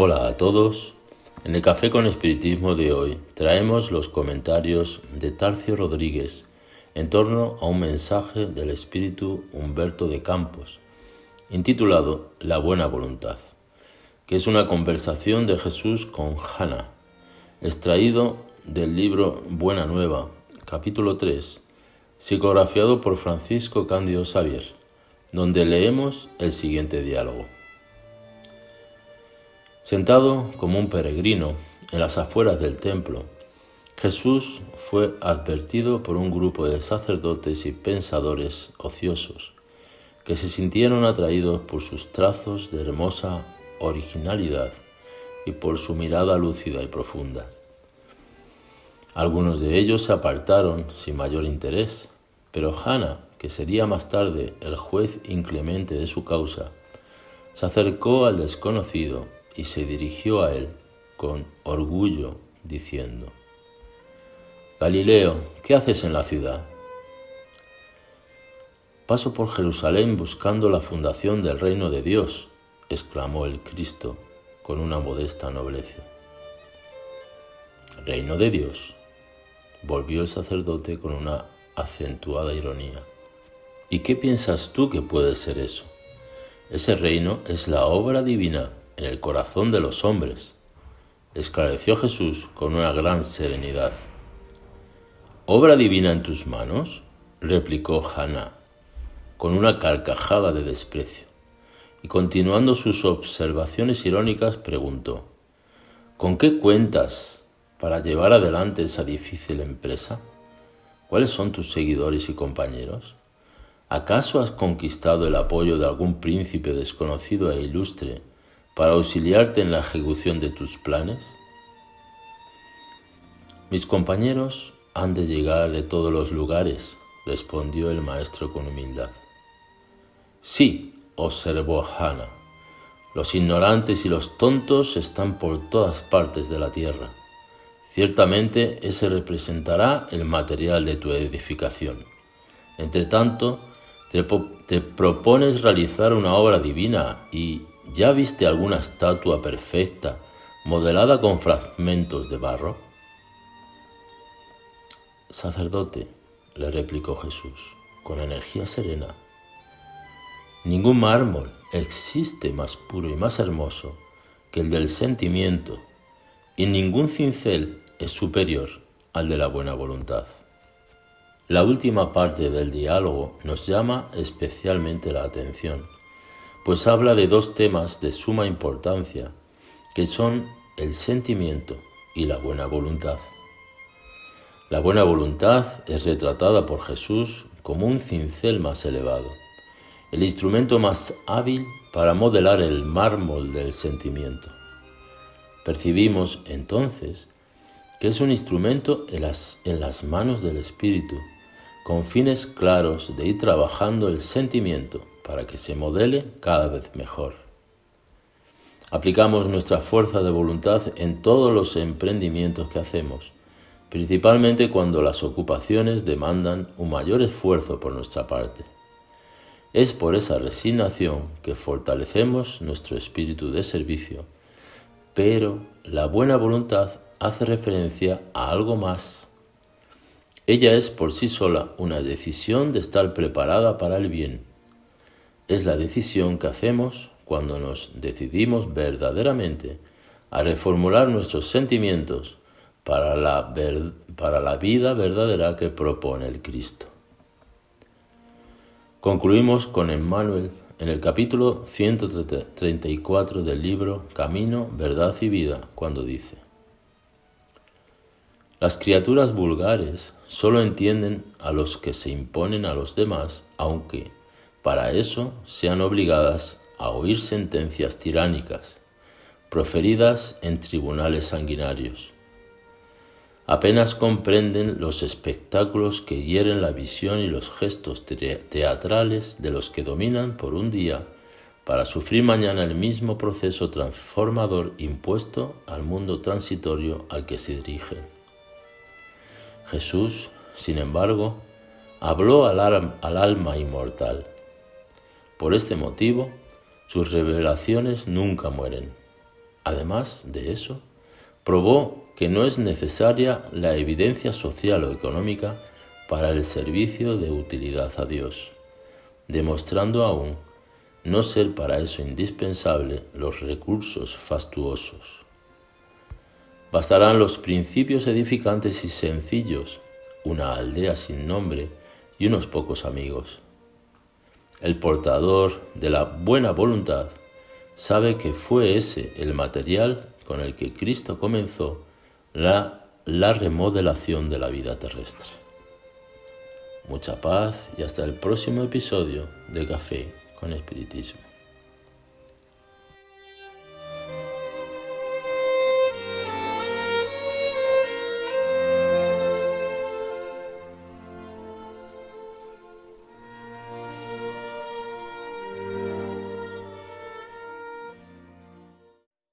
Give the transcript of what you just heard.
Hola a todos. En el Café con Espiritismo de hoy traemos los comentarios de Tarcio Rodríguez en torno a un mensaje del espíritu Humberto de Campos, intitulado La buena voluntad, que es una conversación de Jesús con Hannah, extraído del libro Buena Nueva, capítulo 3, psicografiado por Francisco Cándido Xavier, donde leemos el siguiente diálogo. Sentado como un peregrino en las afueras del templo, Jesús fue advertido por un grupo de sacerdotes y pensadores ociosos que se sintieron atraídos por sus trazos de hermosa originalidad y por su mirada lúcida y profunda. Algunos de ellos se apartaron sin mayor interés, pero Hannah, que sería más tarde el juez inclemente de su causa, se acercó al desconocido y se dirigió a él con orgullo, diciendo, Galileo, ¿qué haces en la ciudad? Paso por Jerusalén buscando la fundación del reino de Dios, exclamó el Cristo con una modesta nobleza. Reino de Dios, volvió el sacerdote con una acentuada ironía. ¿Y qué piensas tú que puede ser eso? Ese reino es la obra divina en el corazón de los hombres, esclareció Jesús con una gran serenidad. ¿Obra divina en tus manos? replicó Hannah, con una carcajada de desprecio, y continuando sus observaciones irónicas preguntó, ¿con qué cuentas para llevar adelante esa difícil empresa? ¿Cuáles son tus seguidores y compañeros? ¿Acaso has conquistado el apoyo de algún príncipe desconocido e ilustre para auxiliarte en la ejecución de tus planes? Mis compañeros han de llegar de todos los lugares, respondió el maestro con humildad. Sí, observó Hannah, los ignorantes y los tontos están por todas partes de la tierra. Ciertamente ese representará el material de tu edificación. Entre tanto, te, te propones realizar una obra divina y ¿Ya viste alguna estatua perfecta modelada con fragmentos de barro? Sacerdote, le replicó Jesús con energía serena, ningún mármol existe más puro y más hermoso que el del sentimiento, y ningún cincel es superior al de la buena voluntad. La última parte del diálogo nos llama especialmente la atención pues habla de dos temas de suma importancia, que son el sentimiento y la buena voluntad. La buena voluntad es retratada por Jesús como un cincel más elevado, el instrumento más hábil para modelar el mármol del sentimiento. Percibimos entonces que es un instrumento en las, manos del Espíritu, con fines claros de ir trabajando el sentimiento para que se modele cada vez mejor. Aplicamos nuestra fuerza de voluntad en todos los emprendimientos que hacemos, principalmente cuando las ocupaciones demandan un mayor esfuerzo por nuestra parte. Es por esa resignación que fortalecemos nuestro espíritu de servicio, pero la buena voluntad hace referencia a algo más. Ella es por sí sola una decisión de estar preparada para el bien, es la decisión que hacemos cuando nos decidimos verdaderamente a reformular nuestros sentimientos para la, vida verdadera que propone el Cristo. Concluimos con Emmanuel en el capítulo 134 del libro Camino, Verdad y Vida, cuando dice, Las criaturas vulgares solo entienden a los que se imponen a los demás, aunque para eso sean obligadas a oír sentencias tiránicas, proferidas en tribunales sanguinarios. Apenas comprenden los espectáculos que hieren la visión y los gestos teatrales de los que dominan por un día para sufrir mañana el mismo proceso transformador impuesto al mundo transitorio al que se dirigen. Jesús, sin embargo, habló al, al alma inmortal por este motivo, sus revelaciones nunca mueren. Además de eso, probó que no es necesaria la evidencia social o económica para el servicio de utilidad a Dios, demostrando aún no ser para eso indispensable los recursos fastuosos. Bastarán los principios edificantes y sencillos, una aldea sin nombre y unos pocos amigos. El portador de la buena voluntad sabe que fue ese el material con el que Cristo comenzó la, la remodelación de la vida terrestre. Mucha paz y hasta el próximo episodio de Café con Espiritismo.